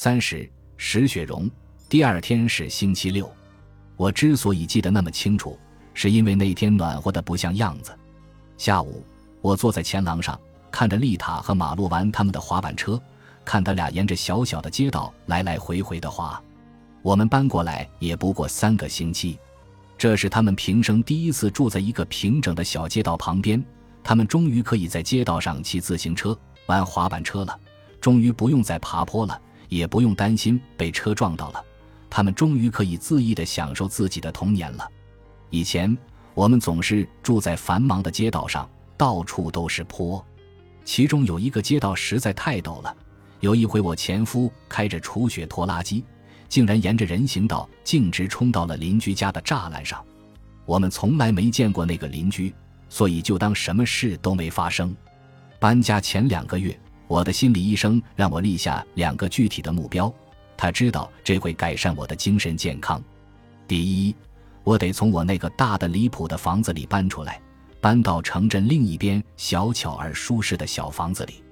三十，石雪荣。第二天是星期六。我之所以记得那么清楚，是因为那天暖和的不像样子。下午，我坐在前廊上，看着丽塔和马路玩他们的滑板车，看他俩沿着小小的街道来来回回的滑。我们搬过来也不过三个星期，这是他们平生第一次住在一个平整的小街道旁边。他们终于可以在街道上骑自行车、玩滑板车了，终于不用再爬坡了，也不用担心被车撞到了。他们终于可以恣意地享受自己的童年了。以前我们总是住在繁忙的街道上，到处都是坡，其中有一个街道实在太陡了。有一回，我前夫开着除雪拖拉机，竟然沿着人行道径直冲到了邻居家的栅栏上。我们从来没见过那个邻居，所以就当什么事都没发生。搬家前两个月，我的心理医生让我立下两个具体的目标。他知道这会改善我的精神健康。第一，我得从我那个大的离谱的房子里搬出来，搬到城镇另一边小巧而舒适的小房子里。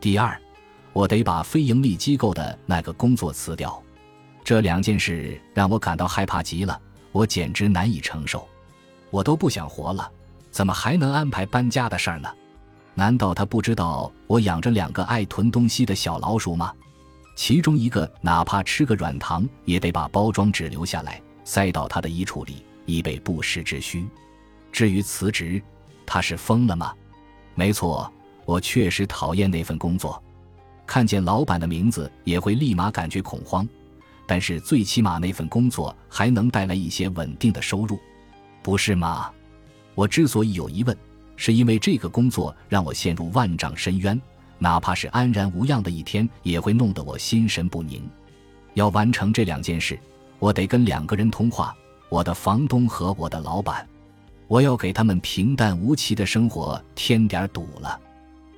第二，我得把非营利机构的那个工作辞掉。这两件事让我感到害怕极了，我简直难以承受。我都不想活了，怎么还能安排搬家的事儿呢？难道他不知道我养着两个爱囤东西的小老鼠吗？其中一个哪怕吃个软糖，也得把包装纸留下来，塞到他的衣橱里，以备不时之需。至于辞职，他是疯了吗？没错，我确实讨厌那份工作，看见老板的名字也会立马感觉恐慌。但是最起码那份工作还能带来一些稳定的收入，不是吗？我之所以有疑问，是因为这个工作让我陷入万丈深渊。哪怕是安然无恙的一天，也会弄得我心神不宁。要完成这两件事，我得跟两个人通话：我的房东和我的老板。我要给他们平淡无奇的生活添点堵了。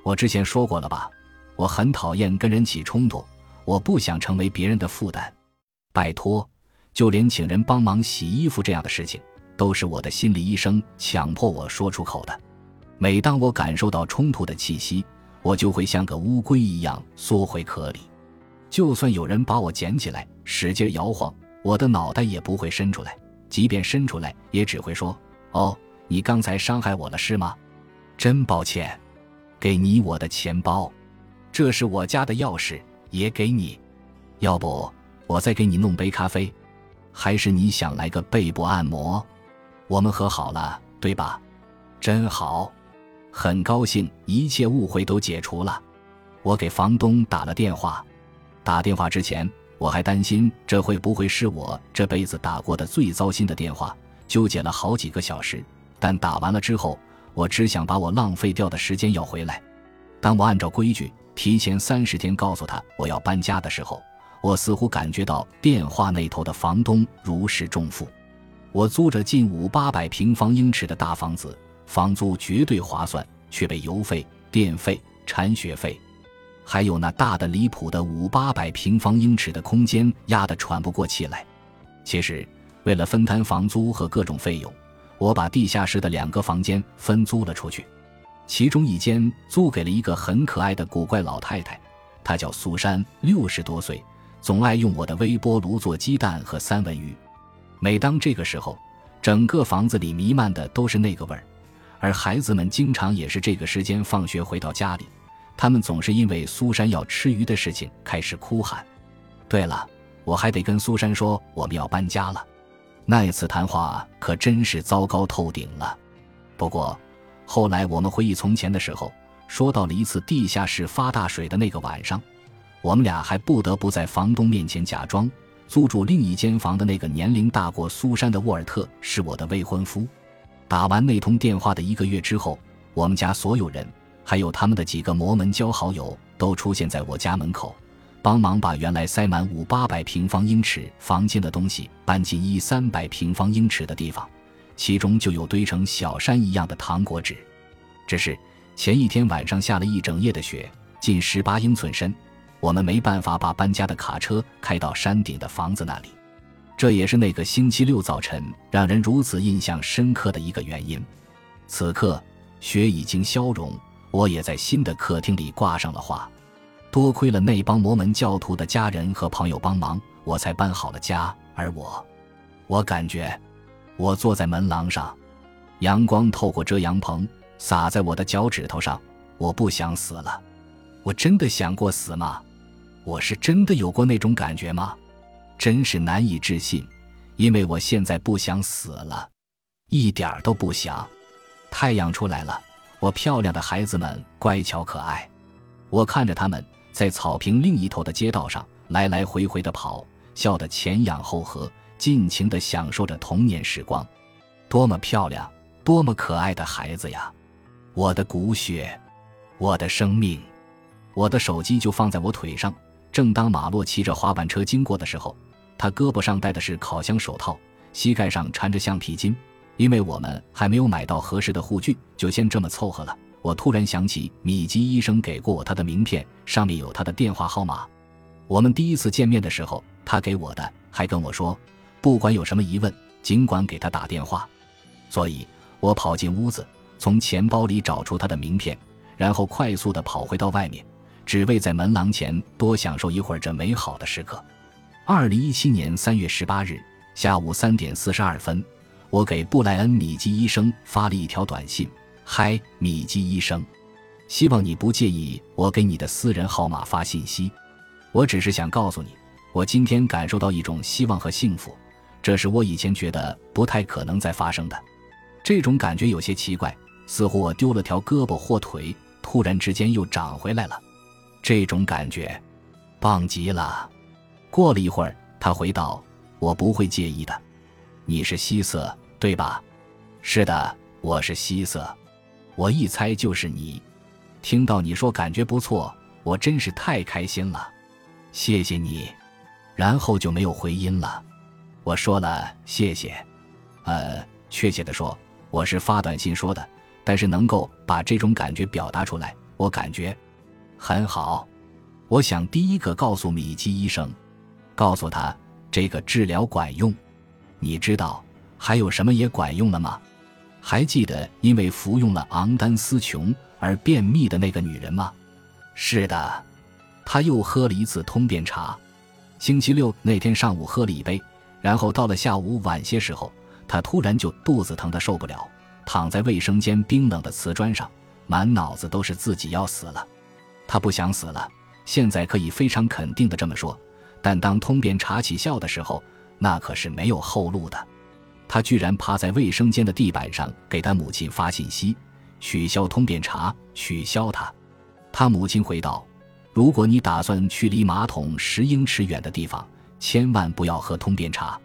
我之前说过了吧？我很讨厌跟人起冲突，我不想成为别人的负担。拜托，就连请人帮忙洗衣服这样的事情，都是我的心理医生强迫我说出口的。每当我感受到冲突的气息，我就会像个乌龟一样缩回壳里，就算有人把我捡起来使劲摇晃，我的脑袋也不会伸出来。即便伸出来，也只会说：“哦，你刚才伤害我了是吗？真抱歉。给你我的钱包，这是我家的钥匙，也给你。要不我再给你弄杯咖啡，还是你想来个背部按摩？我们和好了，对吧？真好。”很高兴，一切误会都解除了。我给房东打了电话。打电话之前，我还担心这会不会是我这辈子打过的最糟心的电话，纠结了好几个小时。但打完了之后，我只想把我浪费掉的时间要回来。当我按照规矩提前三十天告诉他我要搬家的时候，我似乎感觉到电话那头的房东如释重负。我租着近五八百平方英尺的大房子。房租绝对划算，却被油费、电费、铲雪费，还有那大的离谱的五八百平方英尺的空间压得喘不过气来。其实，为了分摊房租和各种费用，我把地下室的两个房间分租了出去，其中一间租给了一个很可爱的古怪老太太，她叫苏珊，六十多岁，总爱用我的微波炉做鸡蛋和三文鱼。每当这个时候，整个房子里弥漫的都是那个味儿。而孩子们经常也是这个时间放学回到家里，他们总是因为苏珊要吃鱼的事情开始哭喊。对了，我还得跟苏珊说我们要搬家了。那一次谈话可真是糟糕透顶了。不过，后来我们回忆从前的时候，说到了一次地下室发大水的那个晚上，我们俩还不得不在房东面前假装租住另一间房的那个年龄大过苏珊的沃尔特是我的未婚夫。打完那通电话的一个月之后，我们家所有人，还有他们的几个摩门交好友，都出现在我家门口，帮忙把原来塞满五八百平方英尺房间的东西搬进一三百平方英尺的地方，其中就有堆成小山一样的糖果纸。只是前一天晚上下了一整夜的雪，近十八英寸深，我们没办法把搬家的卡车开到山顶的房子那里。这也是那个星期六早晨让人如此印象深刻的一个原因。此刻雪已经消融，我也在新的客厅里挂上了画。多亏了那帮摩门教徒的家人和朋友帮忙，我才搬好了家。而我，我感觉，我坐在门廊上，阳光透过遮阳棚洒在我的脚趾头上。我不想死了。我真的想过死吗？我是真的有过那种感觉吗？真是难以置信，因为我现在不想死了，一点儿都不想。太阳出来了，我漂亮的孩子们乖巧可爱，我看着他们在草坪另一头的街道上来来回回的跑，笑得前仰后合，尽情的享受着童年时光。多么漂亮，多么可爱的孩子呀！我的骨血，我的生命。我的手机就放在我腿上。正当马洛骑着滑板车经过的时候，他胳膊上戴的是烤箱手套，膝盖上缠着橡皮筋。因为我们还没有买到合适的护具，就先这么凑合了。我突然想起米基医生给过我他的名片，上面有他的电话号码。我们第一次见面的时候，他给我的，还跟我说，不管有什么疑问，尽管给他打电话。所以我跑进屋子，从钱包里找出他的名片，然后快速地跑回到外面。只为在门廊前多享受一会儿这美好的时刻。二零一七年三月十八日下午三点四十二分，我给布莱恩·米基医生发了一条短信：“嗨，米基医生，希望你不介意我给你的私人号码发信息。我只是想告诉你，我今天感受到一种希望和幸福，这是我以前觉得不太可能再发生的。这种感觉有些奇怪，似乎我丢了条胳膊或腿，突然之间又长回来了。”这种感觉，棒极了。过了一会儿，他回道：“我不会介意的。你是希瑟，对吧？”“是的，我是希瑟。我一猜就是你。听到你说感觉不错，我真是太开心了。谢谢你。”然后就没有回音了。我说了谢谢。呃，确切的说，我是发短信说的，但是能够把这种感觉表达出来，我感觉。很好，我想第一个告诉米基医生，告诉他这个治疗管用。你知道还有什么也管用了吗？还记得因为服用了昂丹司琼而便秘的那个女人吗？是的，他又喝了一次通便茶。星期六那天上午喝了一杯，然后到了下午晚些时候，他突然就肚子疼得受不了，躺在卫生间冰冷的瓷砖上，满脑子都是自己要死了。他不想死了，现在可以非常肯定的这么说。但当通便茶起效的时候，那可是没有后路的。他居然趴在卫生间的地板上给他母亲发信息，取消通便茶，取消它。他母亲回道：“如果你打算去离马桶十英尺远的地方，千万不要喝通便茶。”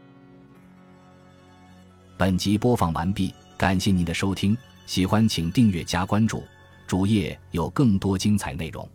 本集播放完毕，感谢您的收听，喜欢请订阅加关注。主页有更多精彩内容。